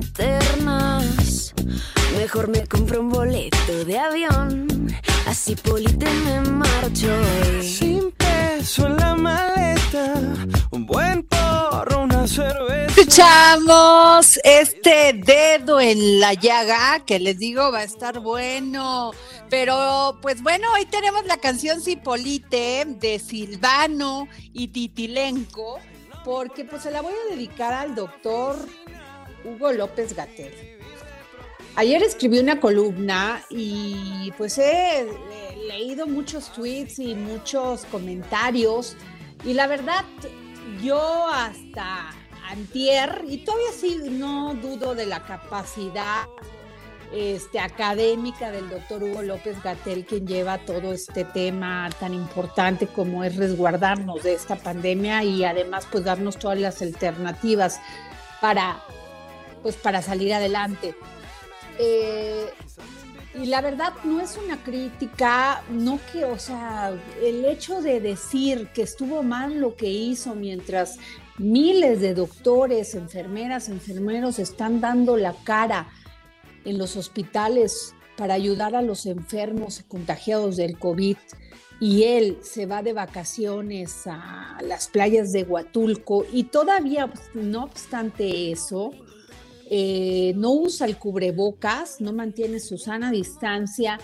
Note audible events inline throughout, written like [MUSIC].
Eternas. Mejor me compro un boleto de avión, así polite me marcho. hoy. Sin peso en la maleta, un buen porro, una cerveza. Escuchamos este dedo en la llaga que les digo va a estar bueno. Pero pues bueno, hoy tenemos la canción Cipolite de Silvano y Titilenco, porque pues se la voy a dedicar al doctor Hugo López Gatel. Ayer escribí una columna y pues he leído muchos tweets y muchos comentarios y la verdad yo hasta antier y todavía sí no dudo de la capacidad este, académica del doctor Hugo López Gatel, quien lleva todo este tema tan importante como es resguardarnos de esta pandemia y además pues darnos todas las alternativas para, pues, para salir adelante. Eh, y la verdad no es una crítica, no que, o sea, el hecho de decir que estuvo mal lo que hizo mientras miles de doctores, enfermeras, enfermeros están dando la cara en los hospitales para ayudar a los enfermos contagiados del COVID y él se va de vacaciones a las playas de Huatulco y todavía, pues, no obstante eso, eh, no usa el cubrebocas, no mantiene su sana distancia,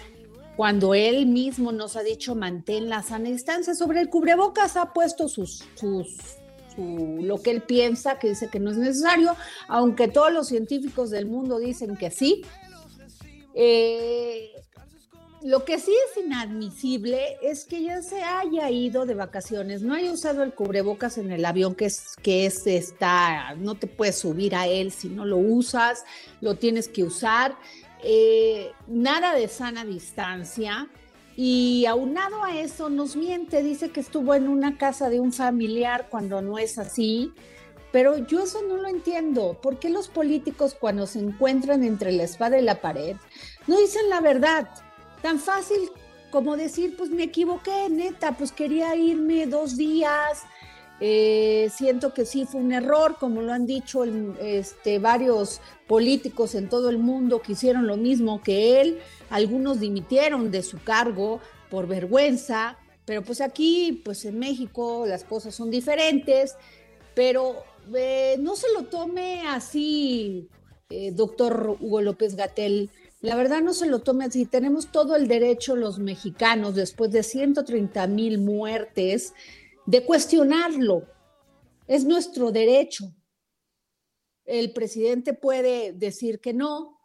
cuando él mismo nos ha dicho mantén la sana distancia. Sobre el cubrebocas ha puesto sus, su- lo que él piensa, que dice que no es necesario, aunque todos los científicos del mundo dicen que sí. Eh, lo que sí es inadmisible es que ya se haya ido de vacaciones, no haya usado el cubrebocas en el avión, que es que es está, no te puedes subir a él si no lo usas, lo tienes que usar. Eh, nada de sana distancia. Y aunado a eso, nos miente, dice que estuvo en una casa de un familiar cuando no es así. Pero yo eso no lo entiendo. ¿Por qué los políticos cuando se encuentran entre la espada y la pared no dicen la verdad? Tan fácil como decir, pues me equivoqué, neta, pues quería irme dos días. eh, siento que sí fue un error, como lo han dicho este, varios políticos en todo el mundo que hicieron lo mismo que él. Algunos dimitieron de su cargo por vergüenza, pero pues aquí, pues en México las cosas son diferentes pero eh, no se lo tome así, eh, doctor Hugo López Gatel. La verdad no se lo tome así. Tenemos todo el derecho los mexicanos, después de 130 mil muertes, de cuestionarlo. Es nuestro derecho. El presidente puede decir que no,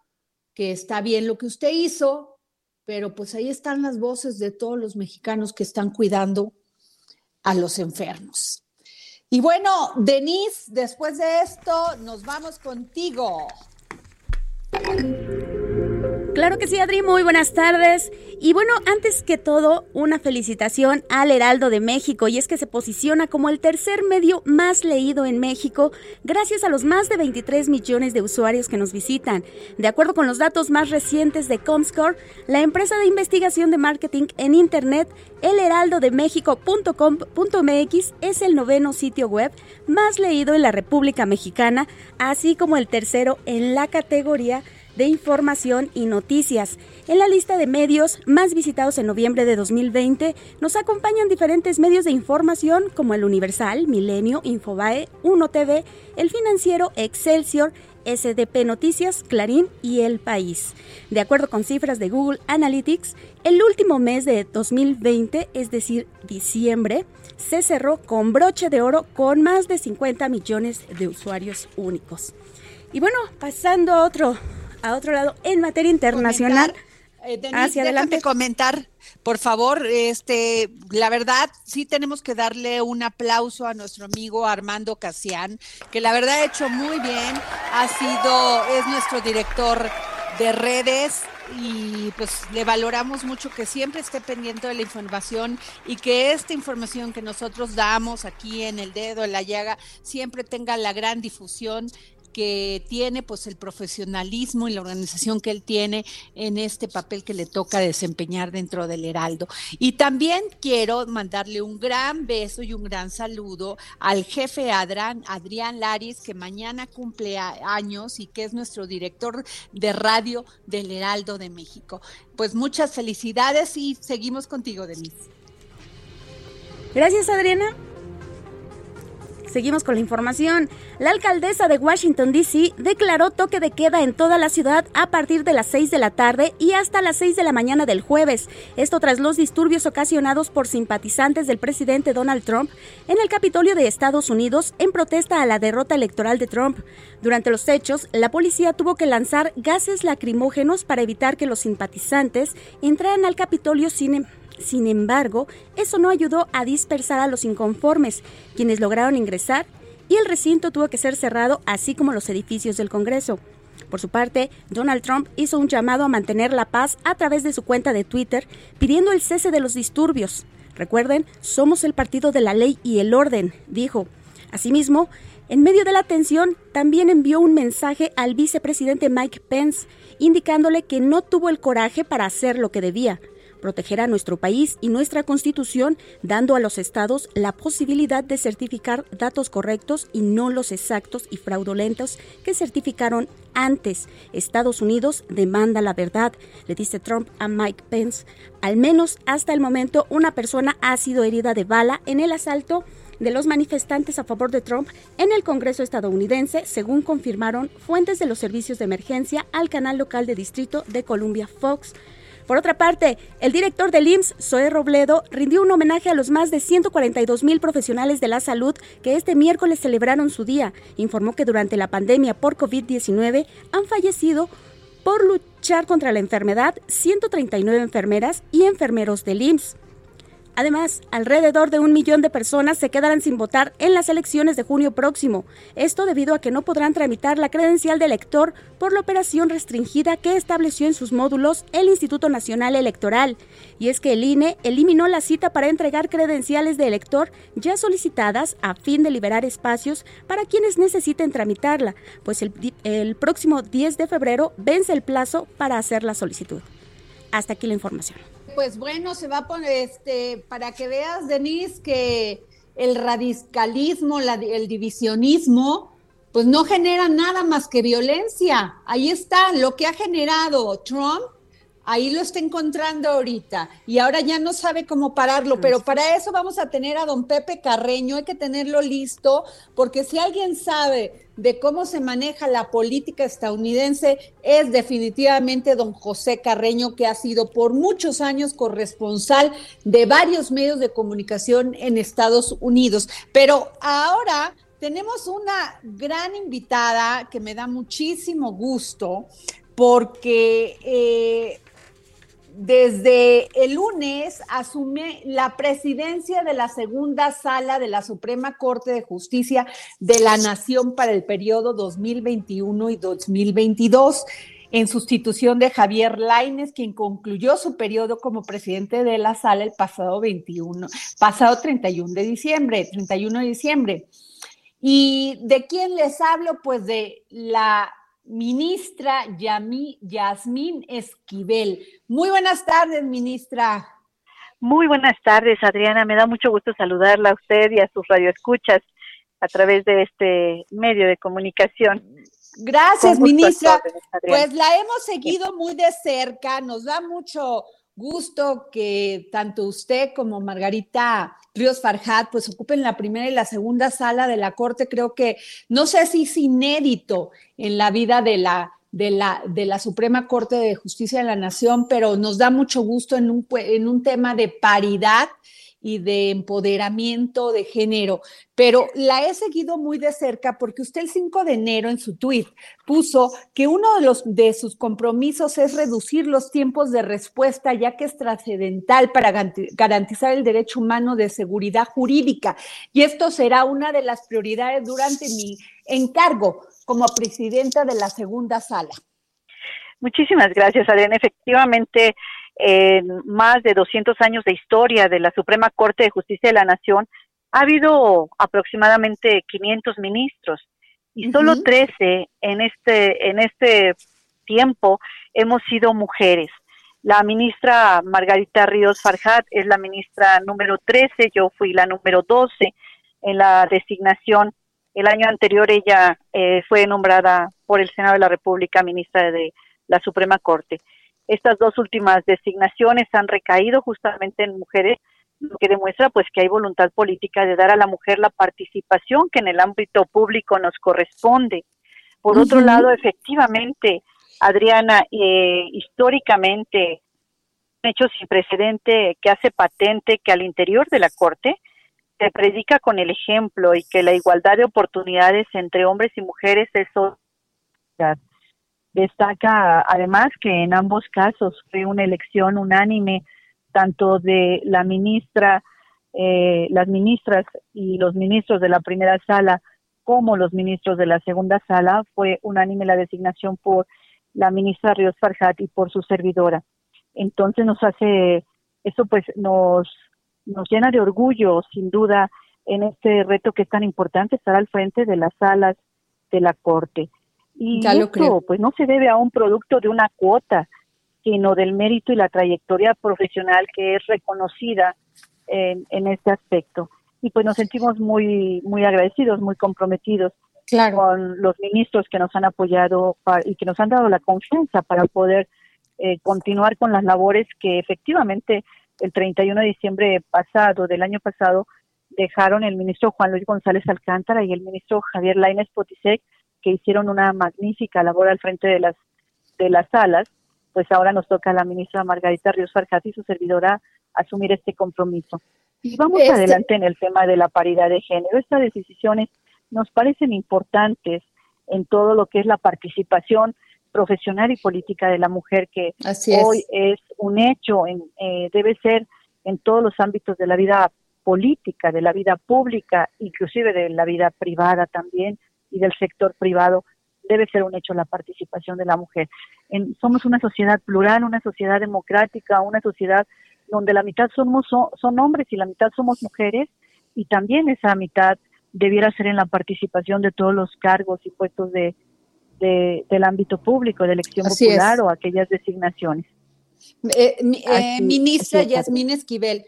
que está bien lo que usted hizo, pero pues ahí están las voces de todos los mexicanos que están cuidando a los enfermos. Y bueno, Denise, después de esto, nos vamos contigo. Claro que sí, Adri, muy buenas tardes. Y bueno, antes que todo, una felicitación al Heraldo de México, y es que se posiciona como el tercer medio más leído en México, gracias a los más de 23 millones de usuarios que nos visitan. De acuerdo con los datos más recientes de Comscore, la empresa de investigación de marketing en Internet, elheraldodemexico.com.mx, es el noveno sitio web más leído en la República Mexicana, así como el tercero en la categoría de información y noticias. En la lista de medios más visitados en noviembre de 2020 nos acompañan diferentes medios de información como el Universal, Milenio, Infobae, Uno TV, El Financiero, Excelsior, SDP Noticias, Clarín y El País. De acuerdo con cifras de Google Analytics, el último mes de 2020, es decir, diciembre, se cerró con broche de oro con más de 50 millones de usuarios únicos. Y bueno, pasando a otro a otro lado en materia internacional. Eh, hacia adelante comentar, por favor, este, la verdad sí tenemos que darle un aplauso a nuestro amigo Armando Casián, que la verdad ha hecho muy bien, ha sido, es nuestro director de redes y pues le valoramos mucho que siempre esté pendiente de la información y que esta información que nosotros damos aquí en el dedo, en la llaga, siempre tenga la gran difusión que tiene pues el profesionalismo y la organización que él tiene en este papel que le toca desempeñar dentro del Heraldo. Y también quiero mandarle un gran beso y un gran saludo al jefe Adrián, Adrián Laris, que mañana cumple años y que es nuestro director de radio del Heraldo de México. Pues muchas felicidades y seguimos contigo, Denise. Gracias, Adriana. Seguimos con la información. La alcaldesa de Washington, D.C. declaró toque de queda en toda la ciudad a partir de las 6 de la tarde y hasta las 6 de la mañana del jueves. Esto tras los disturbios ocasionados por simpatizantes del presidente Donald Trump en el Capitolio de Estados Unidos en protesta a la derrota electoral de Trump. Durante los hechos, la policía tuvo que lanzar gases lacrimógenos para evitar que los simpatizantes entraran al Capitolio sin sin embargo, eso no ayudó a dispersar a los inconformes, quienes lograron ingresar y el recinto tuvo que ser cerrado, así como los edificios del Congreso. Por su parte, Donald Trump hizo un llamado a mantener la paz a través de su cuenta de Twitter, pidiendo el cese de los disturbios. Recuerden, somos el partido de la ley y el orden, dijo. Asimismo, en medio de la tensión, también envió un mensaje al vicepresidente Mike Pence, indicándole que no tuvo el coraje para hacer lo que debía, proteger a nuestro país y nuestra constitución, dando a los estados la posibilidad de certificar datos correctos y no los exactos y fraudulentos que certificaron antes. Estados Unidos demanda la verdad, le dice Trump a Mike Pence. Al menos hasta el momento una persona ha sido herida de bala en el asalto de los manifestantes a favor de Trump en el Congreso estadounidense, según confirmaron fuentes de los servicios de emergencia al canal local de distrito de Columbia Fox. Por otra parte, el director del IMSS, Zoe Robledo, rindió un homenaje a los más de 142 mil profesionales de la salud que este miércoles celebraron su día. Informó que durante la pandemia por COVID-19 han fallecido por luchar contra la enfermedad 139 enfermeras y enfermeros del IMSS. Además, alrededor de un millón de personas se quedarán sin votar en las elecciones de junio próximo. Esto debido a que no podrán tramitar la credencial de elector por la operación restringida que estableció en sus módulos el Instituto Nacional Electoral. Y es que el INE eliminó la cita para entregar credenciales de elector ya solicitadas a fin de liberar espacios para quienes necesiten tramitarla, pues el, próximo 10 de febrero vence el plazo para hacer la solicitud. Hasta aquí la información. Pues bueno, se va a poner, este, para que veas, Denise, que el radicalismo, el divisionismo, pues no genera nada más que violencia. Ahí está lo que ha generado Trump Ahí lo está encontrando ahorita y ahora ya no sabe cómo pararlo, pero para eso vamos a tener a don Pepe Carreño, hay que tenerlo listo, porque si alguien sabe de cómo se maneja la política estadounidense, es definitivamente don José Carreño, que ha sido por muchos años corresponsal de varios medios de comunicación en Estados Unidos. Pero ahora tenemos una gran invitada que me da muchísimo gusto porque eh, desde el lunes asume la presidencia de la segunda sala de la Suprema Corte de Justicia de la Nación para el periodo 2021 y 2022. en sustitución de Javier Laines, quien concluyó su periodo como presidente de la sala el pasado 21, pasado 31 de diciembre, 31 de diciembre. ¿Y de quién les hablo? Pues de la ministra Yami, Yasmín Esquivel. Muy buenas tardes, ministra. Muy buenas tardes, Adriana. Me da mucho gusto saludarla a usted y a sus radioescuchas a través de este medio de comunicación. Gracias, ministra. Pues la hemos seguido muy de cerca. Nos da mucho gusto que tanto usted como Margarita Ríos Farjat pues ocupen la primera y la segunda sala de la Corte. Creo que no sé si es inédito en la vida de la, de la, de la Suprema Corte de Justicia de la Nación, pero nos da mucho gusto en un, en un tema de paridad y de empoderamiento de género, pero la he seguido muy de cerca porque usted el 5 de enero en su tweet puso que uno de, los, de sus compromisos es reducir los tiempos de respuesta, ya que es trascendental para garantizar el derecho humano de seguridad jurídica. Y esto será una de las prioridades durante mi encargo como presidenta de la segunda sala. Muchísimas gracias, Adriana. Efectivamente, en más de 200 años de historia de la Suprema Corte de Justicia de la Nación, ha habido aproximadamente 500 ministros y solo 13 en este, en este tiempo hemos sido mujeres. La ministra Margarita Ríos Farjat es la ministra número 13, yo fui la número 12 en la designación. El año anterior ella eh, fue nombrada por el Senado de la República ministra de la Suprema Corte. Estas dos últimas designaciones han recaído justamente en mujeres, lo que demuestra pues que hay voluntad política de dar a la mujer la participación que en el ámbito público nos corresponde. Por otro lado, efectivamente, Adriana, eh, históricamente, un hecho sin precedente que hace patente que al interior de la Corte se predica con el ejemplo y que la igualdad de oportunidades entre hombres y mujeres es Destaca además que en ambos casos fue una elección unánime tanto de la ministra, eh, las ministras y los ministros de la primera sala como los ministros de la segunda sala. Fue unánime la designación por la ministra Ríos Farjat y por su servidora. Entonces nos hace, eso pues nos, nos llena de orgullo, sin duda, en este reto que es tan importante, estar al frente de las salas de la Corte. Y esto, pues no se debe a un producto de una cuota, sino del mérito y la trayectoria profesional que es reconocida en, en este aspecto. Y pues nos sentimos muy, muy agradecidos, muy comprometidos con los ministros que nos han apoyado y que nos han dado la confianza para poder eh, continuar con las labores que efectivamente el 31 de diciembre pasado, del año pasado, dejaron el ministro Juan Luis González Alcántara y el ministro Javier Lainez Potisek que hicieron una magnífica labor al frente de las de las salas, pues ahora nos toca a la ministra Margarita Ríos Farjat y su servidora asumir este compromiso. Y vamos este adelante en el tema de la paridad de género. Estas decisiones nos parecen importantes en todo lo que es la participación profesional y política de la mujer, que hoy es un hecho, en, eh, debe ser en todos los ámbitos de la vida política, de la vida pública, inclusive de la vida privada también, y del sector privado, debe ser un hecho la participación de la mujer. En, somos una sociedad plural, una sociedad democrática, una sociedad donde la mitad somos son, hombres y la mitad somos mujeres y también esa mitad debiera ser en la participación de todos los cargos y puestos de, del ámbito público, de elección popular o aquellas designaciones. Eh, eh, ministra Yasmín Esquivel,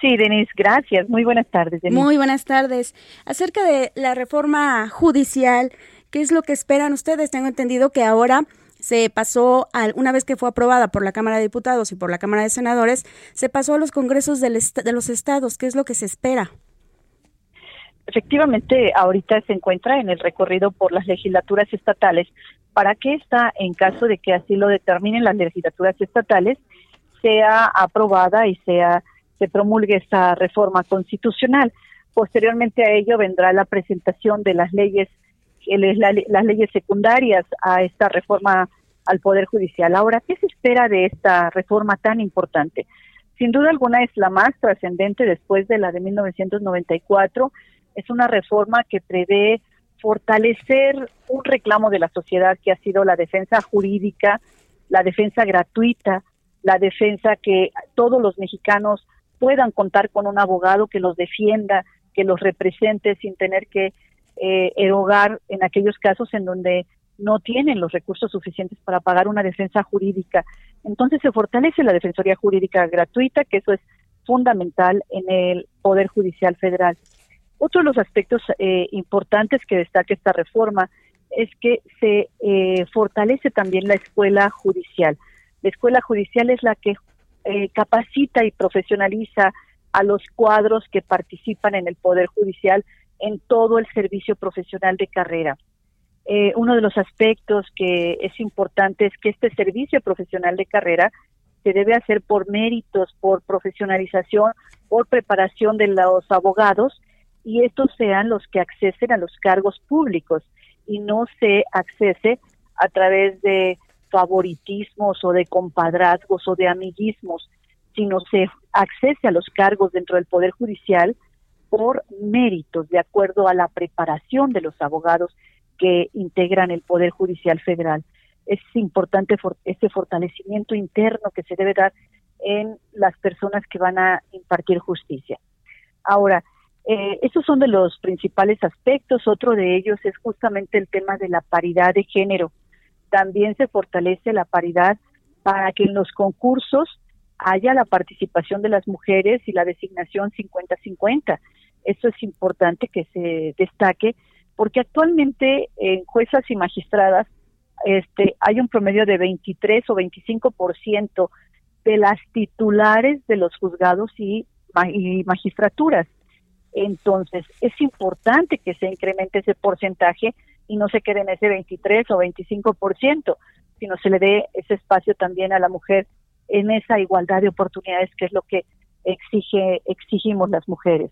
Sí, Denise, gracias. Muy buenas tardes. Muy buenas tardes. Acerca de la reforma judicial, ¿qué es lo que esperan ustedes? Tengo entendido que ahora se pasó, una vez que fue aprobada por la Cámara de Diputados y por la Cámara de Senadores, se pasó a los congresos de los estados. ¿Qué es lo que se espera? Efectivamente, ahorita se encuentra en el recorrido por las legislaturas estatales para que esta, en caso de que así lo determinen las legislaturas estatales, sea aprobada y sea se promulgue esta reforma constitucional. Posteriormente a ello vendrá la presentación de las leyes, las leyes secundarias a esta reforma al Poder Judicial. Ahora, ¿qué se espera de esta reforma tan importante? Sin duda alguna es la más trascendente después de la de 1994. Es una reforma que prevé fortalecer un reclamo de la sociedad que ha sido la defensa jurídica, la defensa gratuita, la defensa que todos los mexicanos puedan contar con un abogado que los defienda, que los represente sin tener que eh, erogar en aquellos casos en donde no tienen los recursos suficientes para pagar una defensa jurídica. Entonces se fortalece la Defensoría Jurídica gratuita, que eso es fundamental en el Poder Judicial Federal. Otro de los aspectos eh, importantes que destaca esta reforma es que se eh, fortalece también la escuela judicial. La escuela judicial es la que eh, capacita y profesionaliza a los cuadros que participan en el Poder Judicial en todo el servicio profesional de carrera. Eh, uno de los aspectos que es importante es que este servicio profesional de carrera se debe hacer por méritos, por profesionalización, por preparación de los abogados y estos sean los que accesen a los cargos públicos y no se accese a través de favoritismos o de compadrazgos o de amiguismos, sino se accese a los cargos dentro del Poder Judicial por méritos, de acuerdo a la preparación de los abogados que integran el Poder Judicial Federal. Es importante este fortalecimiento interno que se debe dar en las personas que van a impartir justicia. Ahora, eh, esos son de los principales aspectos. Otro de ellos es justamente el tema de la paridad de género. También se fortalece la paridad para que en los concursos haya la participación de las mujeres y la designación 50-50. Eso es importante que se destaque porque actualmente en juezas y magistradas este, hay un promedio de 23 o 25% de las titulares de los juzgados y, y magistraturas. Entonces, es importante que se incremente ese porcentaje y no se quede en ese 23 o 25%, sino se le dé ese espacio también a la mujer en esa igualdad de oportunidades que es lo que exige exigimos las mujeres.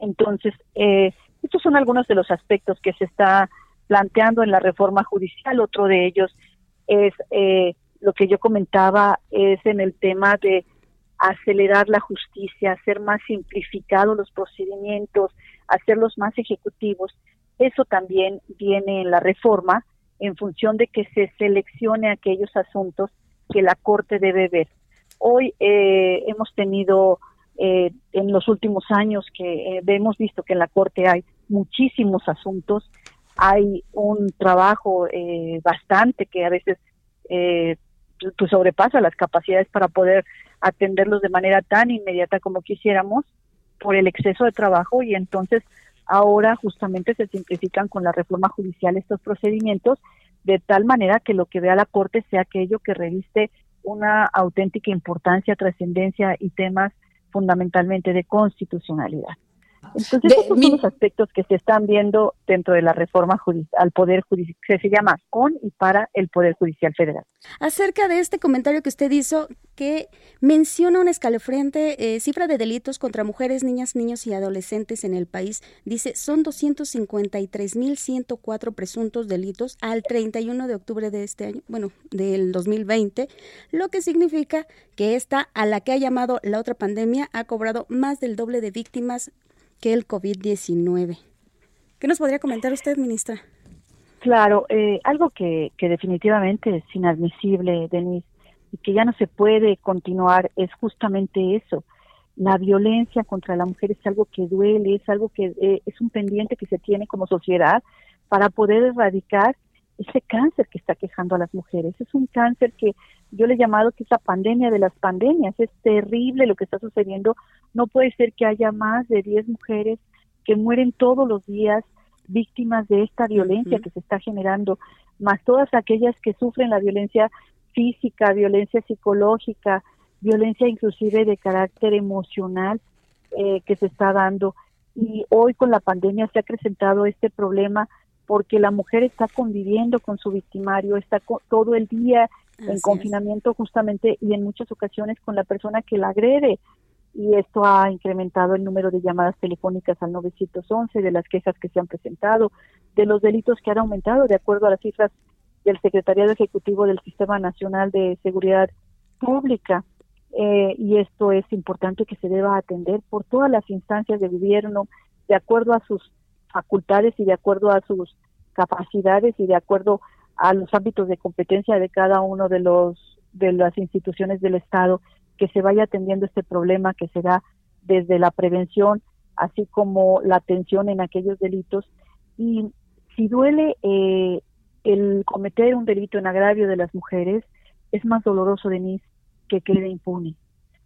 Entonces, eh, estos son algunos de los aspectos que se está planteando en la reforma judicial. Otro de ellos es eh, lo que yo comentaba, es en el tema de acelerar la justicia, hacer más simplificados los procedimientos, hacerlos más ejecutivos. Eso también viene en la reforma en función de que se seleccione aquellos asuntos que la Corte debe ver. Hoy eh, hemos tenido eh, en los últimos años que hemos visto que en la Corte hay muchísimos asuntos, hay un trabajo eh, bastante que a veces eh, pues sobrepasa las capacidades para poder atenderlos de manera tan inmediata como quisiéramos por el exceso de trabajo y entonces ahora justamente se simplifican con la reforma judicial estos procedimientos de tal manera que lo que vea la Corte sea aquello que reviste una auténtica importancia, trascendencia y temas fundamentalmente de constitucionalidad. Entonces, esos son los aspectos que se están viendo dentro de la reforma al Poder Judicial, que se llama con y para el Poder Judicial Federal. Acerca de este comentario que usted hizo, que menciona una escalofriante eh, cifra de delitos contra mujeres, niñas, niños y adolescentes en el país, dice, son 253.104 presuntos delitos al 31 de octubre de este año, bueno, del 2020, lo que significa que esta, a la que ha llamado la otra pandemia, ha cobrado más del doble de víctimas que el COVID-19. ¿Qué nos podría comentar usted, ministra? Claro, eh, algo que, que definitivamente es inadmisible, Denise, y que ya no se puede continuar es justamente eso. La violencia contra la mujer es algo que duele, es algo que eh, es un pendiente que se tiene como sociedad para poder erradicar ese cáncer que está quejando a las mujeres. Es un cáncer que yo le he llamado que es la pandemia de las pandemias. Es terrible lo que está sucediendo. No puede ser que haya más de 10 mujeres que mueren todos los días víctimas de esta violencia que se está generando, más todas aquellas que sufren la violencia física, violencia psicológica, violencia inclusive de carácter emocional eh, que se está dando. Y hoy con la pandemia se ha acrecentado este problema porque la mujer está conviviendo con su victimario, está todo el día en confinamiento justamente y en muchas ocasiones con la persona que la agrede. Y esto ha incrementado el número de llamadas telefónicas al 911, de las quejas que se han presentado, de los delitos que han aumentado, de acuerdo a las cifras del Secretariado Ejecutivo del Sistema Nacional de Seguridad Pública. Eh, y esto es importante que se deba atender por todas las instancias de gobierno, de acuerdo a sus facultades y de acuerdo a sus capacidades y de acuerdo a los ámbitos de competencia de cada uno de los de las instituciones del Estado que se vaya atendiendo este problema que se da desde la prevención así como la atención en aquellos delitos. Y si duele eh, el cometer un delito en agravio de las mujeres es más doloroso Denise que quede impune.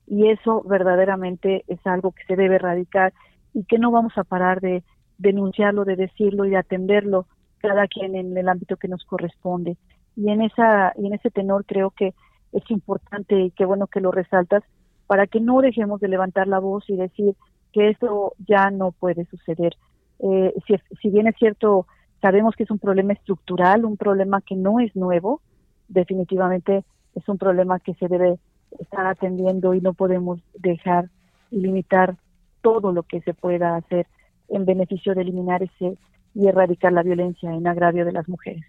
Y eso verdaderamente es algo que se debe erradicar y que no vamos a parar de denunciarlo, de decirlo y de atenderlo cada quien en el ámbito que nos corresponde. Y en esa y en ese tenor creo que es importante y qué bueno que lo resaltas para que no dejemos de levantar la voz y decir que esto ya no puede suceder. Eh, si, si bien es cierto, sabemos que es un problema estructural, un problema que no es nuevo, definitivamente es un problema que se debe estar atendiendo y no podemos dejar y limitar todo lo que se pueda hacer en beneficio de eliminar ese y erradicar la violencia en agravio de las mujeres.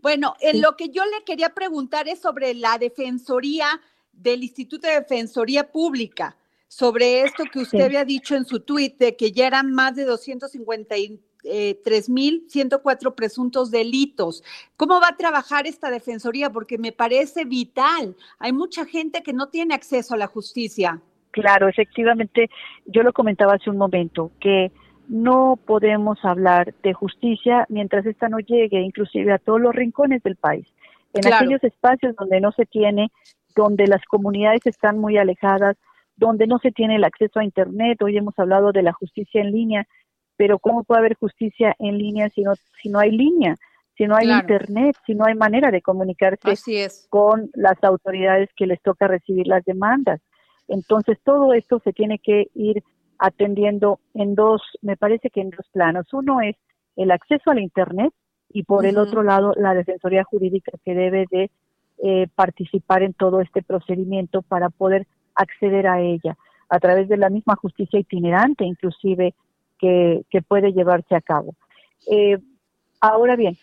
Bueno, en lo que yo le quería preguntar es sobre la defensoría del Instituto de Defensoría Pública, sobre esto que usted había dicho en su tuit de que ya eran más de 253.104 presuntos delitos. ¿Cómo va a trabajar esta defensoría? Porque me parece vital. Hay mucha gente que no tiene acceso a la justicia. Claro, efectivamente, yo lo comentaba hace un momento, que no podemos hablar de justicia mientras esta no llegue inclusive a todos los rincones del país. En aquellos espacios donde no se tiene, donde las comunidades están muy alejadas, donde no se tiene el acceso a Internet, hoy hemos hablado de la justicia en línea, pero ¿cómo puede haber justicia en línea si no, si no hay línea, si no hay Internet, si no hay manera de comunicarse con las autoridades que les toca recibir las demandas? Entonces, todo esto se tiene que ir atendiendo en dos, me parece que en dos planos. Uno es el acceso al Internet y por el otro lado la Defensoría Jurídica que debe de eh, participar en todo este procedimiento para poder acceder a ella a través de la misma justicia itinerante inclusive que, que puede llevarse a cabo. Eh, ahora bien,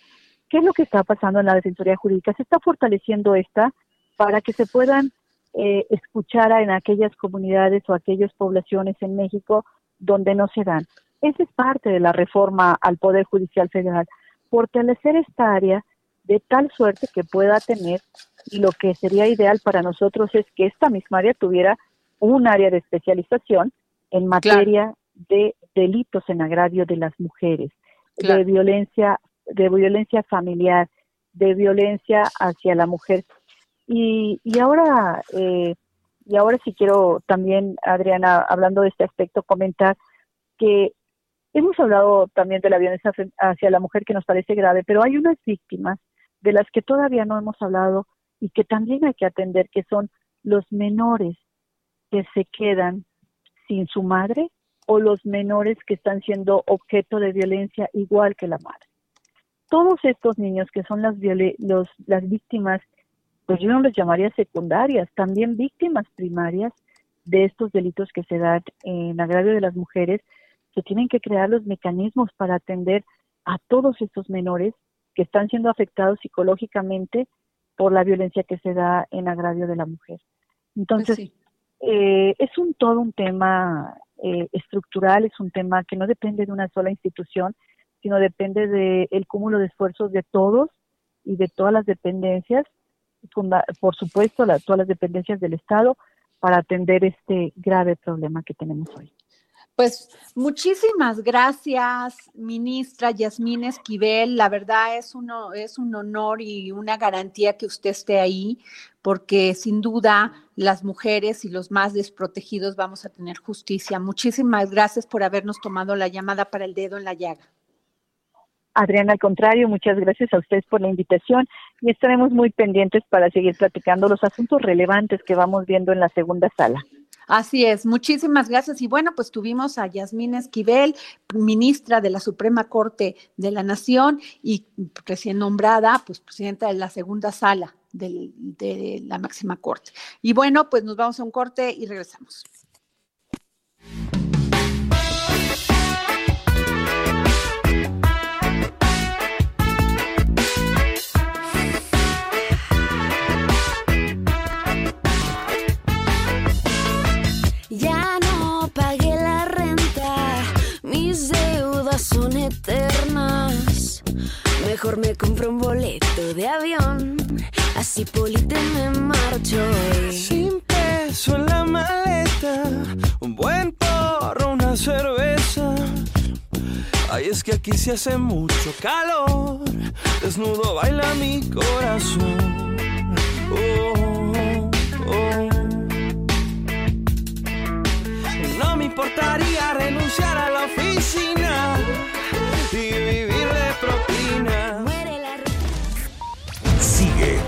¿qué es lo que está pasando en la Defensoría Jurídica? Se está fortaleciendo esta para que se puedan eh, escuchara en aquellas comunidades o aquellas poblaciones en México donde no se dan. Esa es parte de la reforma al Poder Judicial Federal, fortalecer esta área de tal suerte que pueda tener, y lo que sería ideal para nosotros es que esta misma área tuviera un área de especialización en materia de delitos en agravio de las mujeres, de violencia, de violencia familiar, de violencia hacia la mujer y, y ahora, eh, y ahora sí quiero también, Adriana, hablando de este aspecto, comentar que hemos hablado también de la violencia hacia la mujer que nos parece grave, pero hay unas víctimas de las que todavía no hemos hablado y que también hay que atender, que son los menores que se quedan sin su madre o los menores que están siendo objeto de violencia igual que la madre. Todos estos niños que son las, los, las víctimas pues yo no les llamaría secundarias, también víctimas primarias de estos delitos que se dan en agravio de las mujeres, se tienen que crear los mecanismos para atender a todos estos menores que están siendo afectados psicológicamente por la violencia que se da en agravio de la mujer. Entonces, pues eh, es un todo un tema eh, estructural, es un tema que no depende de una sola institución, sino depende del cúmulo de esfuerzos de todos y de todas las dependencias por supuesto, todas las dependencias del Estado para atender este grave problema que tenemos hoy. Pues muchísimas gracias, ministra Yasmín Esquivel. La verdad es, uno, es un honor y una garantía que usted esté ahí, porque sin duda las mujeres y los más desprotegidos vamos a tener justicia. Muchísimas gracias por habernos tomado la llamada para el dedo en la llaga. Adriana, al contrario, muchas gracias a ustedes por la invitación y estaremos muy pendientes para seguir platicando los asuntos relevantes que vamos viendo en la segunda sala. Así es, muchísimas gracias. Y bueno, pues tuvimos a Yasmín Esquivel, ministra de la Suprema Corte de la Nación y recién nombrada, pues presidenta de la segunda sala de la máxima corte. Y bueno, pues nos vamos a un corte y regresamos. Eternas. Mejor me compro un boleto de avión, así Polite me marcho. Sin peso en la maleta, un buen porro, una cerveza. Ay, es que aquí se hace mucho calor, desnudo baila mi corazón. Oh, oh. No me importaría renunciar a la oficina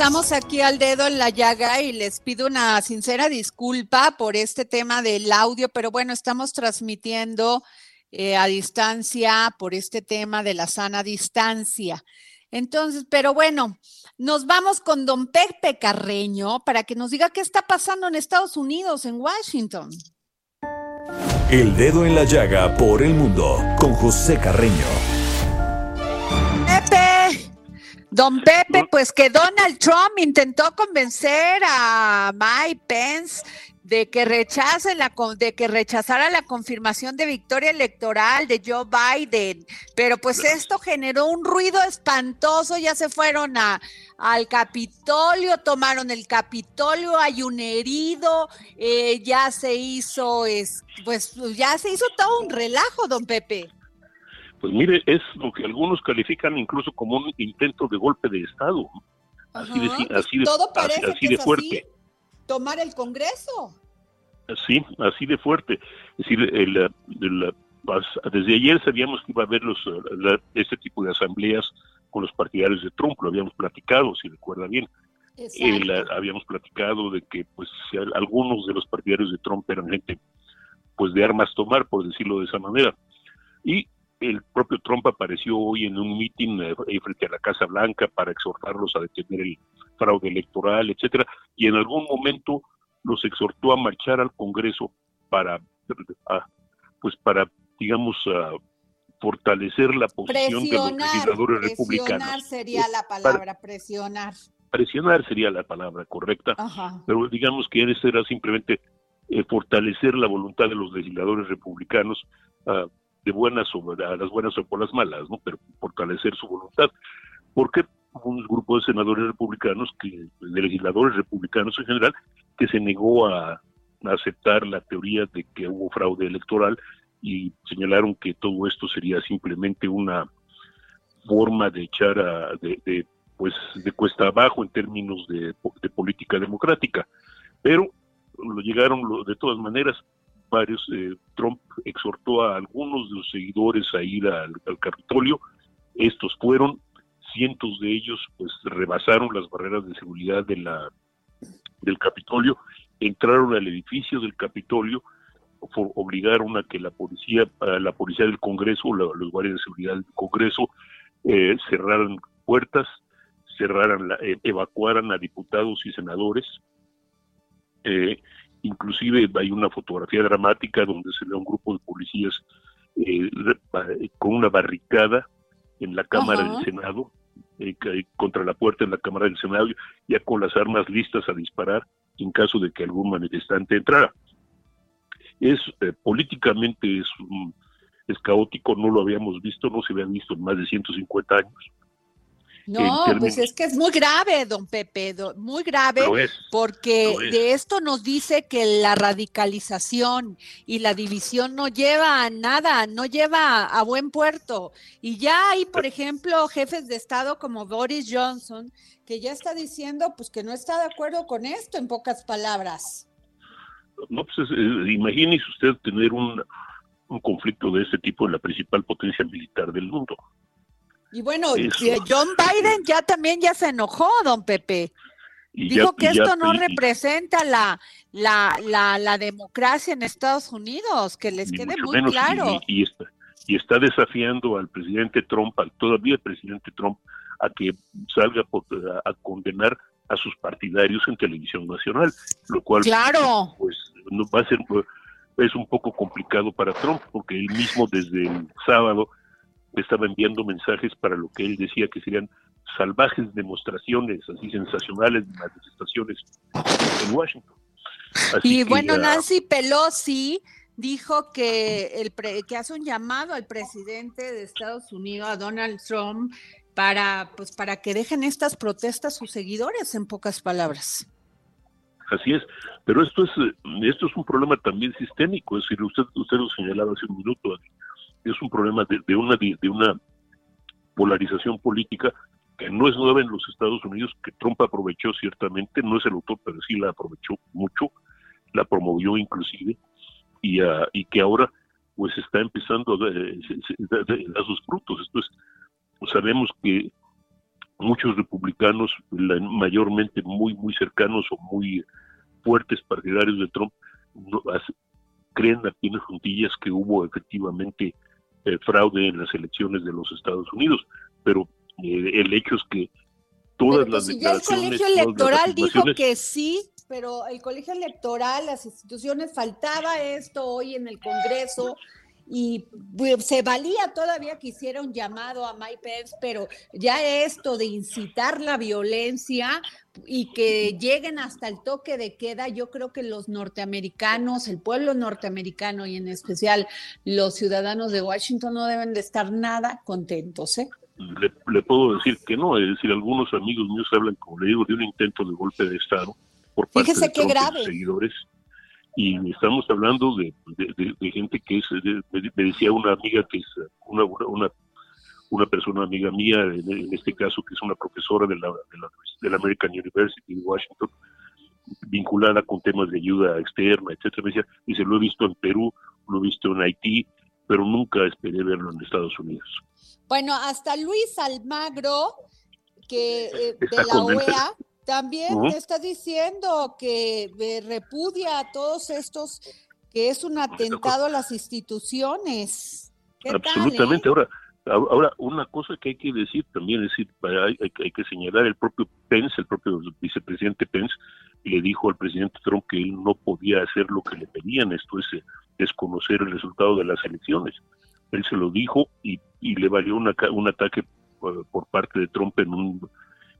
Estamos aquí al dedo en la llaga y les pido una sincera disculpa por este tema del audio, pero bueno, estamos transmitiendo eh, a distancia por este tema de la sana distancia. Entonces, pero bueno, nos vamos con don Pepe Carreño para que nos diga qué está pasando en Estados Unidos, en Washington. El Dedo en la Llaga por el mundo con José Carreño. Don Pepe, pues que Donald Trump intentó convencer a Mike Pence de que rechace la de que rechazara la confirmación de victoria electoral de Joe Biden, pero pues esto generó un ruido espantoso, ya se fueron a al Capitolio, tomaron el Capitolio, hay un herido, eh, ya se hizo es pues ya se hizo todo un relajo, don Pepe. Pues mire, es lo que algunos califican incluso como un intento de golpe de Estado. Así de, pues así de, todo así- parece así que de es fuerte. así. Tomar el Congreso. Sí, así de fuerte. Es decir, el, eh, el, pas- desde ayer sabíamos que iba a haber los, la- este tipo de asambleas con los partidarios de Trump, lo habíamos platicado, si recuerda bien. Habíamos platicado de que pues algunos de los partidarios de Trump eran gente pues de armas tomar, por decirlo de esa manera. Y el propio Trump apareció hoy en un mitin frente a la Casa Blanca para exhortarlos a detener el fraude electoral, etcétera, y en algún momento los exhortó a marchar al Congreso para, a- pues para, digamos, a fortalecer la posición de los Presionar, legisladores presionar republicanos. sería la palabra, presionar. Presionar sería la palabra correcta, Ajá. pero digamos que eso era simplemente eh, fortalecer la voluntad de los legisladores republicanos ah, de buenas o a las buenas o por las malas, ¿no? Pero fortalecer su voluntad. Porque un grupo de senadores republicanos, que, de legisladores republicanos en general, que se negó a, aceptar la teoría de que hubo fraude electoral y señalaron que todo esto sería simplemente una forma de echar a, de, pues de cuesta abajo en términos de, de política democrática. Pero lo llegaron de todas maneras varios eh, Trump exhortó a algunos de los seguidores a ir al, Capitolio. Estos fueron cientos de ellos pues rebasaron las barreras de seguridad del Capitolio entraron al edificio del Capitolio obligaron a que la policía la policía del Congreso los guardias de seguridad del Congreso eh, cerraran puertas cerraran la- eh, evacuaran a diputados y senadores eh, inclusive hay una fotografía dramática donde se ve a un grupo de policías eh, ba- con una barricada en la Cámara Ajá. del Senado, eh, ca- contra la puerta en la Cámara del Senado, ya con las armas listas a disparar en caso de que algún manifestante entrara. Es eh, políticamente es caótico, no lo habíamos visto, no se había visto en más de 150 años. No, pues es que es muy grave, don Pepe, muy grave, porque de esto nos dice que la radicalización y la división no lleva a nada, no lleva a buen puerto. Y ya hay, por ejemplo, jefes de Estado como Boris Johnson, que ya está diciendo pues que no está de acuerdo con esto, en pocas palabras. No, pues imagínese usted tener un, un conflicto de este tipo en la principal potencia militar del mundo. Y bueno, John Biden ya también ya se enojó, don Pepe. Dijo que esto no representa la, la, la, la, democracia en Estados Unidos, que les quede muy claro. Y, está, y está desafiando al presidente Trump, al todavía el presidente Trump, a que salga a, condenar a sus partidarios en televisión nacional, lo cual claro. pues no va a ser es un poco complicado para Trump porque él mismo desde el sábado estaba enviando mensajes para lo que él decía que serían salvajes demostraciones así sensacionales de manifestaciones en Washington. y bueno, Nancy Pelosi dijo que, el que hace un llamado al presidente de Estados Unidos, a Donald Trump, para, pues, para que dejen estas protestas sus seguidores, en pocas palabras. Así es, pero esto es esto es un problema también sistémico, es decir, usted usted lo señalaba hace un minuto, es un problema de, una de una polarización política que no es nueva en los Estados Unidos, que Trump aprovechó ciertamente, no es el autor, pero sí la aprovechó mucho, la promovió inclusive, y, uh, y que ahora pues está empezando a dar sus frutos. Esto es, sabemos que muchos republicanos, mayormente muy, muy cercanos o muy fuertes partidarios de Trump, creen a pienes juntillas que hubo efectivamente eh, fraude en las elecciones de los Estados Unidos, pero eh, el hecho es que todas las pues, Ya el colegio electoral dijo que sí, pero el colegio electoral, las instituciones, faltaba esto hoy en el Congreso y pues, se valía todavía que hiciera un llamado a Mike Pence, pero ya esto de incitar la violencia y que lleguen hasta el toque de queda, yo creo que los norteamericanos, el pueblo norteamericano y en especial los ciudadanos de Washington no deben de estar nada contentos, ¿eh? Le, puedo decir que no, es decir, algunos amigos míos hablan, como le digo, de un intento de golpe de Estado por parte de qué grave. seguidores y estamos hablando de, gente que es, me decía una amiga que es una, una, una persona amiga mía, en, este caso que es una profesora de la, de la, American University de Washington, vinculada con temas de ayuda externa, etcétera, me decía, dice, lo he visto en Perú, lo he visto en Haití, pero nunca esperé verlo en Estados Unidos. Bueno, hasta Luis Almagro, que eh, de la OEA, también está diciendo que eh, repudia a todos estos, que es un atentado a las instituciones. Absolutamente. Eh? Ahora, ahora, una cosa que hay que decir también, es decir, hay, hay, que señalar el propio Pence, el propio vicepresidente Pence, le dijo al presidente Trump que él no podía hacer lo que le pedían, esto es eh, desconocer el resultado de las elecciones. Él se lo dijo y, y le valió una, un ataque por parte de Trump en un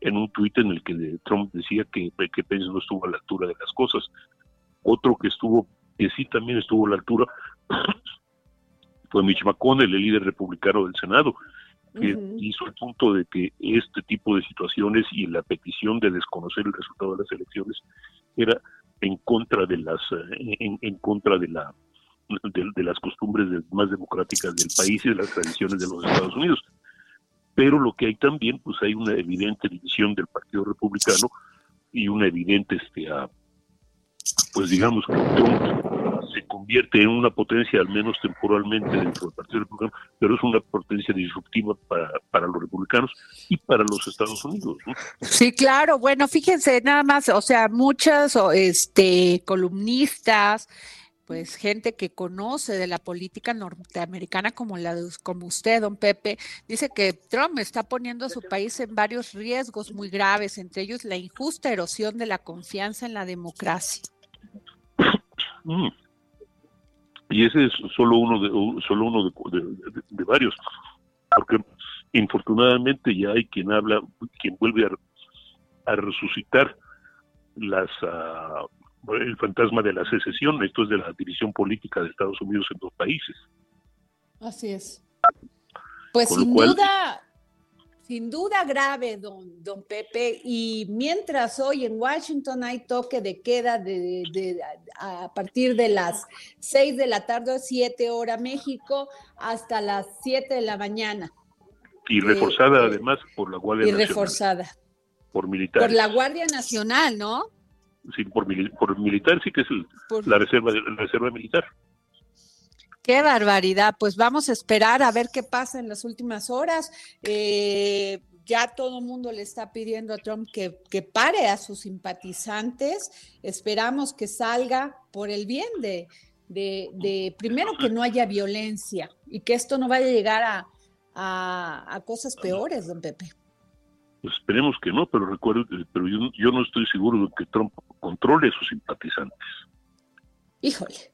en un tuit en el que Trump decía que, que Pence no estuvo a la altura de las cosas. Otro que estuvo, que sí también estuvo a la altura, [CLEARS THROAT] fue Mitch McConnell, el líder republicano del Senado, que hizo el punto de que este tipo de situaciones y la petición de desconocer el resultado de las elecciones era en contra de las en, en contra de la de, de, las costumbres más democráticas del país y de las tradiciones de los Estados Unidos pero lo que hay también, pues hay una evidente división del Partido Republicano y una evidente, este, pues digamos que Trump se convierte en una potencia, al menos temporalmente, dentro del Partido Republicano, pero es una potencia disruptiva para, para los republicanos y para los Estados Unidos. Sí, claro. Bueno, fíjense nada más, o sea, muchas este, columnistas pues gente que conoce de la política norteamericana como la como usted, don Pepe, dice que Trump está poniendo a su país en varios riesgos muy graves, entre ellos la injusta erosión de la confianza en la democracia. Mm. Y ese es solo uno de solo uno de, varios, porque infortunadamente ya hay quien habla, quien vuelve a, resucitar las uh, el fantasma de la secesión, esto es de la división política de Estados Unidos en dos países. Así es. Pues sin duda, Sin duda grave, don, don Pepe. Y mientras hoy en Washington hay toque de queda de, a partir de las 6 de la tarde, 7 hora México, hasta las 7 de la mañana. Y reforzada además por la Guardia Nacional. Y reforzada. Por militares. Por la Guardia Nacional, ¿no? Sí, por, por militar sí que es la, reserva, la reserva militar. Qué barbaridad. Pues vamos a esperar a ver qué pasa en las últimas horas. Eh, ya todo el mundo le está pidiendo a Trump que, que, pare a sus simpatizantes. Esperamos que salga por el bien de, de, primero que no haya violencia y que esto no vaya a llegar a, a, cosas peores, don Pepe. Pues esperemos que no, pero recuerdo, pero yo, yo no estoy seguro de que Trump controle a sus simpatizantes. Híjole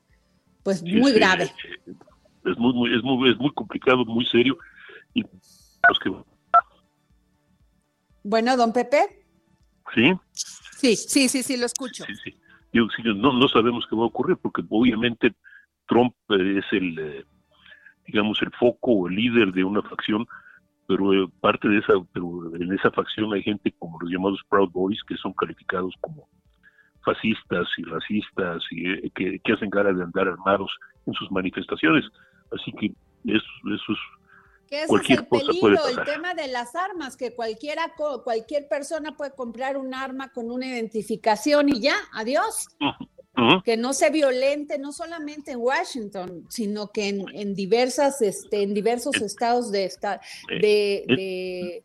pues muy grave. Es muy, muy, es muy, es muy complicado, muy serio. Y Bueno, don Pepe. Sí. Sí, sí, sí, sí, lo escucho. Sí, sí. no, no sabemos qué va a ocurrir porque obviamente Trump es el, eh, digamos, el foco o el líder de una facción, pero eh, parte de esa, pero en esa facción hay gente como los llamados Proud Boys que son calificados como fascistas y racistas y eh, que, hacen cara de andar armados en sus manifestaciones. Así que eso, eso es que ese es el peligro, el tema de las armas, que cualquiera, cualquier persona puede comprar un arma con una identificación y ya, adiós. Que no se violente, no solamente en Washington, sino que en, diversas, este, en diversos estados de, de, de,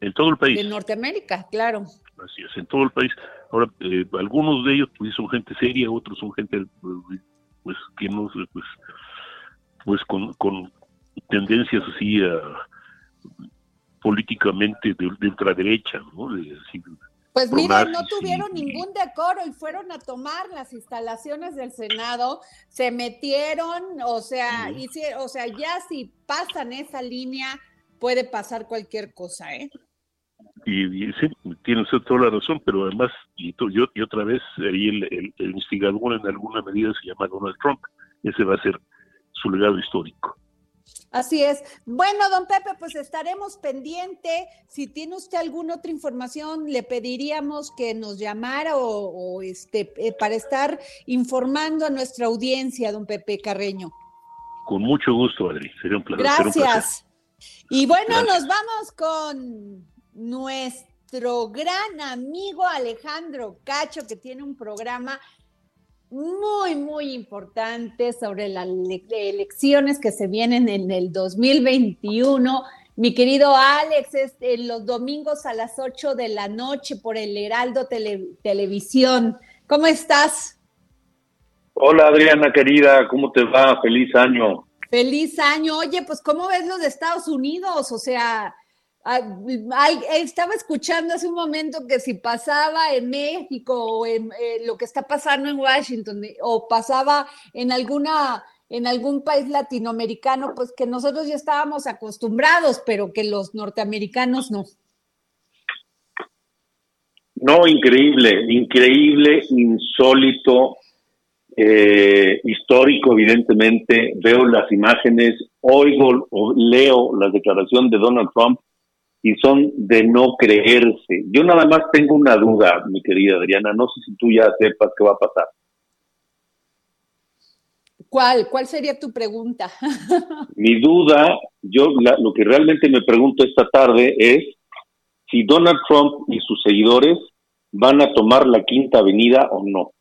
en todo el país. De Norteamérica, claro. Así es, en todo el país. Ahora, eh, algunos de ellos pues, son gente seria, otros son gente pues que no pues, pues con, con tendencias así a, políticamente de, ultraderecha, ¿no? Pues miren, no tuvieron ningún decoro y fueron a tomar las instalaciones del Senado, se metieron, o sea, hicieron, o sea, ya si pasan esa línea puede pasar cualquier cosa, ¿eh? Y, sí, tiene usted toda la razón, pero además, y, yo, y otra vez, ahí el, el, instigador en alguna medida se llama Donald Trump. Ese va a ser su legado histórico. Así es. Bueno, don Pepe, pues estaremos pendiente. Si tiene usted alguna otra información, le pediríamos que nos llamara o, este eh, para estar informando a nuestra audiencia, don Pepe Carreño. Con mucho gusto, Adri. Sería un placer. Gracias. Y bueno, nos vamos con nuestro gran amigo Alejandro Cacho, que tiene un programa muy, muy importante sobre las elecciones que se vienen en el 2021. Mi querido Alex, es en los domingos a las 8 de la noche por el Heraldo Televisión. ¿Cómo estás? Hola Adriana querida, ¿cómo te va? Feliz año. Feliz año. Oye, pues ¿cómo ves los de Estados Unidos? O sea, estaba escuchando hace un momento que si pasaba en México o en eh, lo que está pasando en Washington o pasaba en alguna en algún país latinoamericano, pues que nosotros ya estábamos acostumbrados, pero que los norteamericanos no. No, increíble, increíble, insólito, eh, histórico, evidentemente. Veo las imágenes, oigo o leo la declaración de Donald Trump y son de no creerse. Yo nada más tengo una duda, mi querida Adriana, no sé si tú ya sepas qué va a pasar. ¿Cuál? ¿Cuál sería tu pregunta? [LAUGHS] mi duda, yo lo que realmente me pregunto esta tarde es si Donald Trump y sus seguidores van a tomar la quinta avenida o no.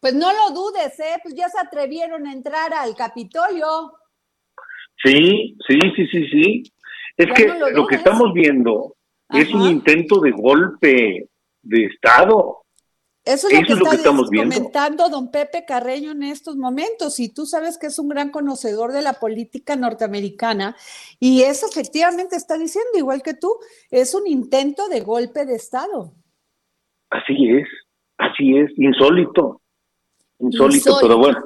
Pues no lo dudes, ¿eh? Pues ya se atrevieron a entrar al Capitolio. Sí, sí, sí, sí, sí. Es que lo, que estamos viendo es un intento de golpe de Estado. Eso es lo que, está comentando don Pepe Carreño en estos momentos, y tú sabes que es un gran conocedor de la política norteamericana, y eso efectivamente está diciendo, igual que tú, es un intento de golpe de Estado. Así es, así es, insólito, insólito, pero bueno.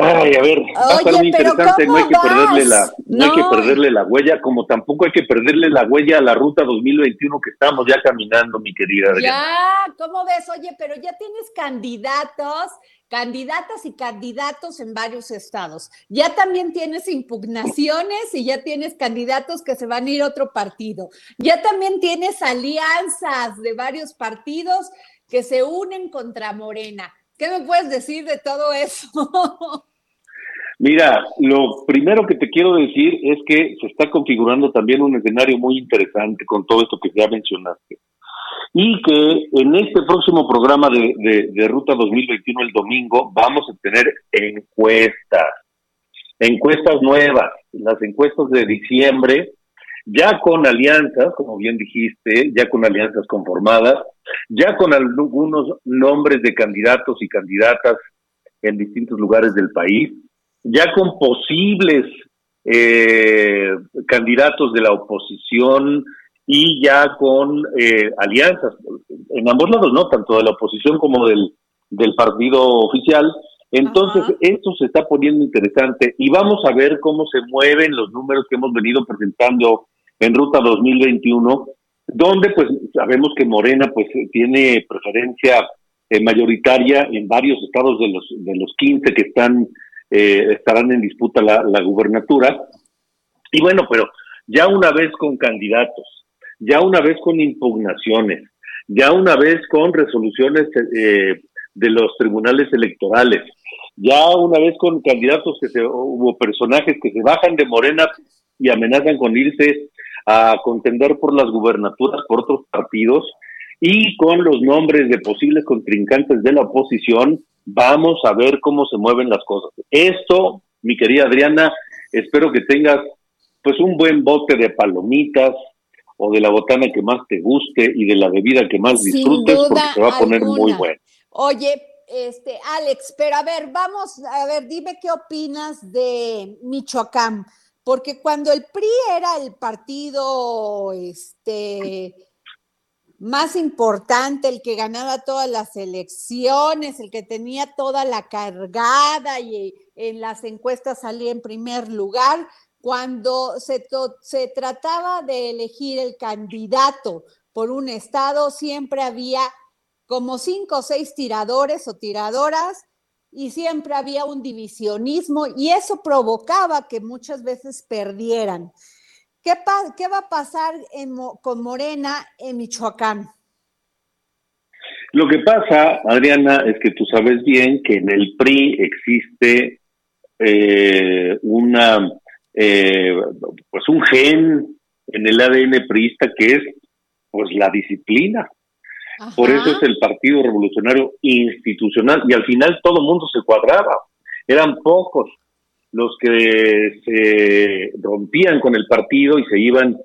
Ay, a ver, va a estar muy interesante, no hay que perderle la, no, hay que perderle la huella, como tampoco hay que perderle la huella a la ruta 2021 que estamos ya caminando, mi querida Adriana. Ya, ¿cómo ves? Oye, pero ya tienes candidatos, candidatas y candidatos en varios estados. Ya también tienes impugnaciones y ya tienes candidatos que se van a ir a otro partido. Ya también tienes alianzas de varios partidos que se unen contra Morena. ¿Qué me puedes decir de todo eso? [LAUGHS] Mira, lo primero que te quiero decir es que se está configurando también un escenario muy interesante con todo esto que ya mencionaste. Y que en este próximo programa de, de, Ruta 2021 el domingo vamos a tener encuestas, encuestas nuevas, las encuestas de diciembre, ya con alianzas, como bien dijiste, ya con alianzas conformadas, ya con algunos nombres de candidatos y candidatas en distintos lugares del país, ya con posibles eh, candidatos de la oposición y ya con eh, alianzas, en ambos lados, ¿no? Tanto de la oposición como del, del partido oficial. Entonces, esto se está poniendo interesante y vamos a ver cómo se mueven los números que hemos venido presentando en Ruta 2021 donde pues sabemos que Morena pues tiene preferencia eh, mayoritaria en varios estados de los de los 15 que están eh, estarán en disputa la, la, gubernatura. Y bueno pero ya una vez con candidatos ya una vez con impugnaciones ya una vez con resoluciones eh, de los tribunales electorales ya una vez con candidatos que se hubo personajes que se bajan de Morena y amenazan con irse a contender por las gubernaturas por otros partidos y con los nombres de posibles contrincantes de la oposición, vamos a ver cómo se mueven las cosas. Esto, mi querida Adriana, espero que tengas pues un buen bote de palomitas o de la botana que más te guste y de la bebida que más disfrutes porque se va a poner muy bueno. Oye, este Alex, pero a ver, vamos, a ver, dime qué opinas de Michoacán porque cuando el PRI era el partido este, más importante, el que ganaba todas las elecciones, el que tenía toda la cargada y en las encuestas salía en primer lugar, cuando se, se trataba de elegir el candidato por un estado, siempre había como cinco o seis tiradores o tiradoras y siempre había un divisionismo y eso provocaba que muchas veces perdieran. ¿Qué, qué va a pasar con Morena en Michoacán? Lo que pasa, Adriana, es que tú sabes bien que en el PRI existe eh, una, eh, pues un gen en el ADN priista que es pues la disciplina. Por eso es el Partido Revolucionario Institucional y al final todo el mundo se cuadraba. Eran pocos los que se rompían con el partido y se iban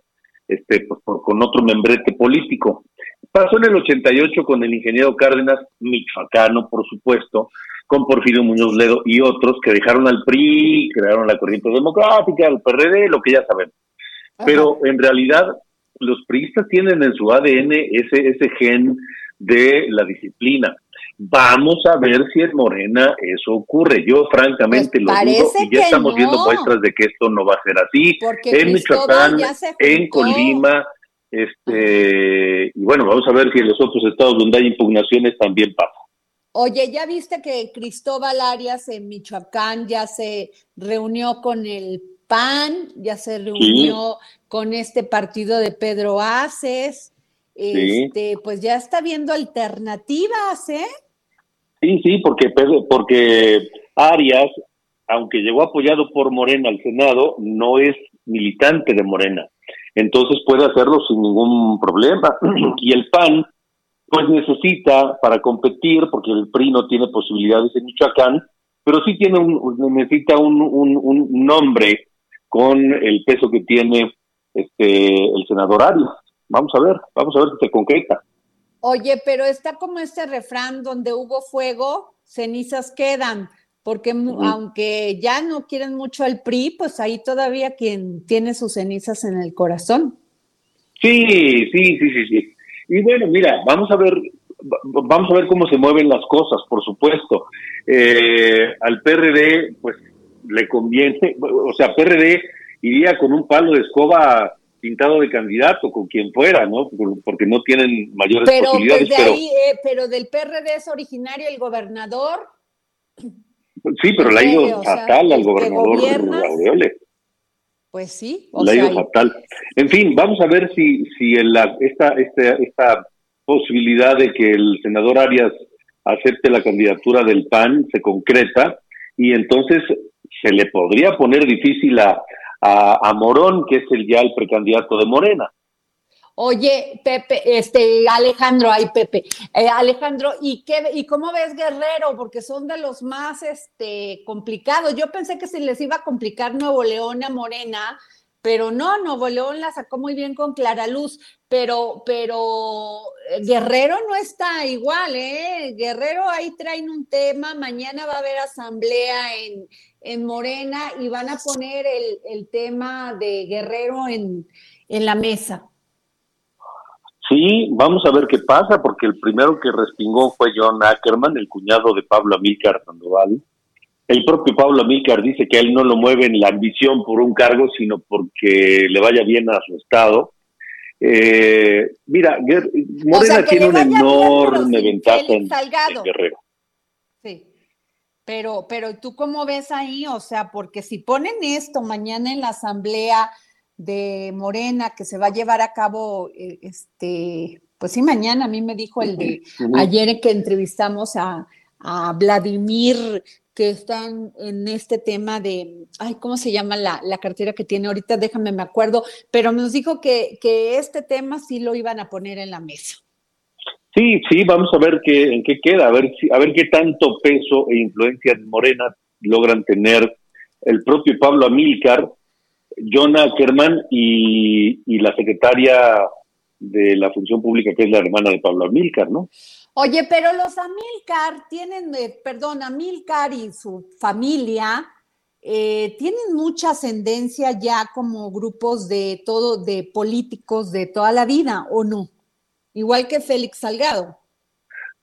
este, pues, con otro membrete político. Pasó en el 88 con el ingeniero Cárdenas, michoacano, por supuesto, con Porfirio Muñoz Ledo y otros que dejaron al PRI, crearon la corriente democrática, el PRD, lo que ya sabemos. Pero en realidad los priistas tienen en su ADN ese, ese gen de la disciplina. Vamos a ver si en Morena eso ocurre. Yo francamente pues lo dudo y ya estamos viendo muestras de que esto no va a ser así. en Michoacán, en Colima, este, y bueno, vamos a ver si en los otros estados donde hay impugnaciones también pasa. Oye, ¿ya viste que Cristóbal Arias en Michoacán ya se reunió con el PAN, ya se reunió con este partido de Pedro Aces, este, pues ya está viendo alternativas, ¿eh? Sí, sí, porque, porque Arias, aunque llegó apoyado por Morena al Senado, no es militante de Morena. Entonces puede hacerlo sin ningún problema. y el PAN, pues necesita para competir, porque el PRI no tiene posibilidades en Michoacán, pero sí tiene un, necesita un, un, un nombre con el peso que tiene este el senador Arias. Vamos a ver, vamos a ver si se concreta. Oye, pero está como este refrán donde hubo fuego, cenizas quedan, porque aunque ya no quieren mucho al PRI, pues ahí todavía quien tiene sus cenizas en el corazón. Sí, sí, sí, sí, sí. Y bueno, mira, vamos a ver vamos a ver cómo se mueven las cosas, por supuesto. Eh, al PRD, pues le conviene, o sea, PRD iría con un palo de escoba pintado de candidato, con quien fuera, ¿no? Porque no tienen mayores pero, posibilidades. Desde ahí, eh, pero del PRD es originario el gobernador. Sí, pero le ha ido fatal al gobernador Aureole. Pues sí. le ha ido fatal. En fin, vamos a ver si, si esta, esta, esta posibilidad de que el senador Arias acepte la candidatura del PAN se concreta y entonces se le podría poner difícil a, a, Morón, que es el ya el precandidato de Morena. Oye, Pepe, este, Alejandro, ay, Pepe, eh, Alejandro, ¿y qué, y cómo ves Guerrero? Porque son de los más, este, complicados. Yo pensé que se les iba a complicar Nuevo León a Morena, pero no, Nuevo León la sacó muy bien con Clara Luz, pero, pero eh, Guerrero no está igual, ¿eh? Guerrero ahí traen un tema, mañana va a haber asamblea en, en Morena y van a poner el, tema de Guerrero en, la mesa. Sí, vamos a ver qué pasa, porque el primero que respingó fue John Ackerman, el cuñado de Pablo Amílcar Sandoval. El propio Pablo Amílcar dice que él no lo mueve en la ambición por un cargo, sino porque le vaya bien a su estado. Eh, mira, Morena tiene una enorme ventaja en, en Guerrero. Sí. Pero, pero tú cómo ves ahí, o sea, porque si ponen esto mañana en la asamblea de Morena que se va a llevar a cabo, eh, este, pues sí, mañana a mí me dijo el de ayer que entrevistamos a, Vladimir, que están en este tema de, ay, ¿cómo se llama la, la, cartera que tiene ahorita? Déjame, me acuerdo, pero nos dijo que, que este tema sí lo iban a poner en la mesa. Sí, sí, vamos a ver qué, en qué queda, a ver, si, a ver qué tanto peso e influencia de Morena logran tener el propio Pablo Amílcar, John Ackerman y, la secretaria de la función pública, que es la hermana de Pablo Amílcar, ¿no? Oye, pero los Amílcar tienen, eh, perdón, Amílcar y su familia eh, tienen mucha ascendencia ya como grupos de todo, de políticos de toda la vida, ¿o no? igual que Félix Salgado.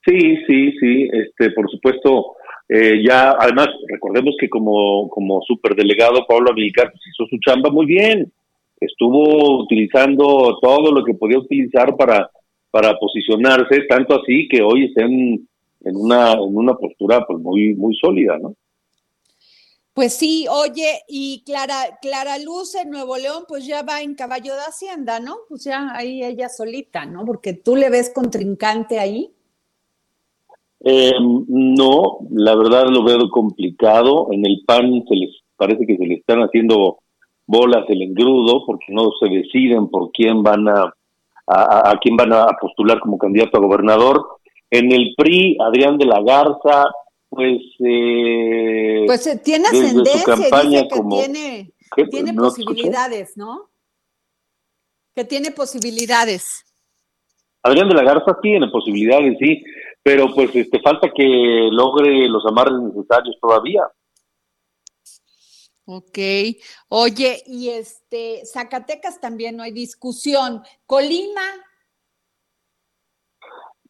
Sí, sí, sí, este, por supuesto, eh, ya, además, recordemos que como, como superdelegado Pablo Amílcar pues, hizo su chamba muy bien, estuvo utilizando todo lo que podía utilizar para, para posicionarse, tanto así que hoy está en, en, una, en una postura pues muy, muy sólida, ¿no? Pues sí, oye, y Clara, Clara Luz en Nuevo León, pues ya va en caballo de Hacienda, ¿no? Pues ya ahí ella solita, ¿no? Porque tú le ves contrincante ahí. Eh, no, la verdad lo veo complicado. En el PAN se les parece que se le están haciendo bolas el engrudo porque no se deciden por quién van a, a, a quién van a postular como candidato a gobernador. En el PRI, Adrián de la Garza, pues eh, pues eh, tiene ascendencia dice que tiene, tiene posibilidades no que tiene posibilidades. Adrián de la Garza tiene posibilidades sí pero pues este falta que logre los amarres necesarios todavía Ok. Oye, y este, Zacatecas también no hay discusión. Colima,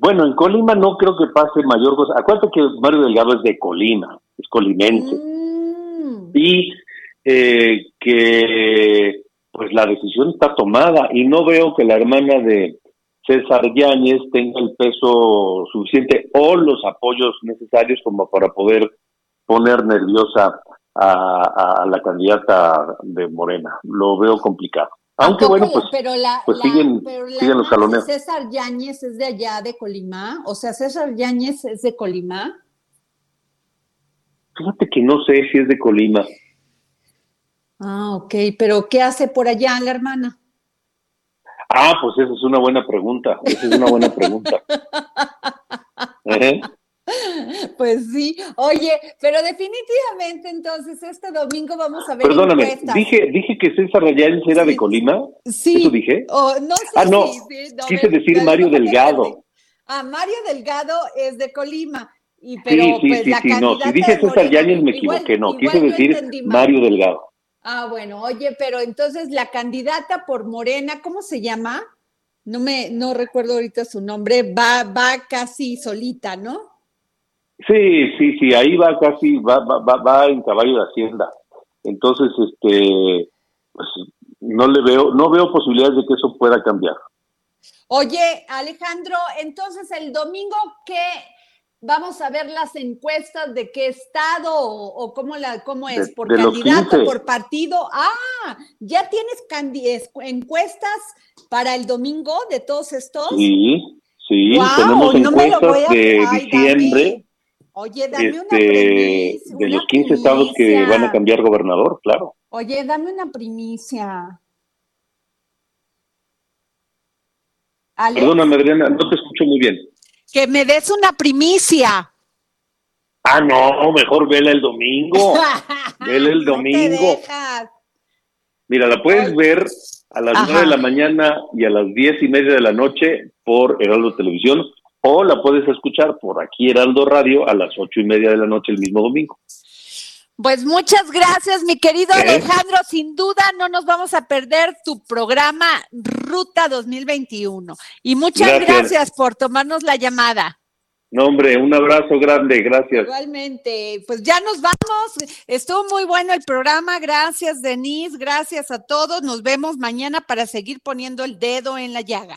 bueno, en Colima no creo que pase mayor cosa. Acuérdate que Mario Delgado es de Colima, es colimense. Mm. Y eh, que pues la decisión está tomada y no veo que la hermana de César Yáñez tenga el peso suficiente o los apoyos necesarios como para poder poner nerviosa a la candidata de Morena. Lo veo complicado. Aunque bueno, pues, pero la, pues siguen, los salones. César Yáñez es de allá, de Colima. O sea, César Yáñez es de Colima. Fíjate que no sé si es de Colima. Ah, ok. Pero ¿qué hace por allá la hermana? Ah, pues esa es una buena pregunta. Esa es una buena pregunta. [LAUGHS] ¿Eh? [LAUGHS] Pues sí, oye, pero definitivamente entonces este domingo vamos a ver. Perdóname, dije, dije que César Rayáñez era de Colima. Sí. ¿Eso dije? no sé ah, no, quise decir Mario Delgado. Ah, Mario Delgado es de Colima. Y, pero, sí, sí, pues, sí, sí, no, si dije César Yáñez me equivoqué, no, quise decir Mario Delgado. Ah, bueno, oye, pero entonces la candidata por Morena, ¿cómo se llama? no me, no recuerdo ahorita su nombre, va, va casi solita, ¿no? Sí, sí, sí, ahí va casi, va, va, va, va en caballo de hacienda. Entonces, este, pues no le veo, no veo posibilidades de que eso pueda cambiar. Oye, Alejandro, entonces el domingo, ¿qué? Vamos a ver las encuestas de qué estado o, cómo, la, cómo es, por candidato, por partido. Ah, ¿ya tienes encuestas para el domingo de todos estos? Sí, sí, tenemos encuestas de diciembre. Oye, dame una primicia. De los 15 estados que van a cambiar gobernador, claro. Oye, dame una primicia. Perdóname, Adriana, no te escucho muy bien. Que me des una primicia. Ah, no, mejor vela el domingo. [LAUGHS] vela el domingo. Mira, la puedes ver a las nueve de la mañana y a las diez y media de la noche por Heraldo Televisión o la puedes escuchar por aquí Heraldo Radio a las ocho y media de la noche el mismo domingo. Pues muchas gracias, mi querido Alejandro. Sin duda no nos vamos a perder tu programa Ruta 2021. Y muchas gracias, por tomarnos la llamada. No, hombre, un abrazo grande, gracias. Igualmente, pues ya nos vamos. Estuvo muy bueno el programa. Gracias, Denise. Gracias a todos. Nos vemos mañana para seguir poniendo el dedo en la llaga.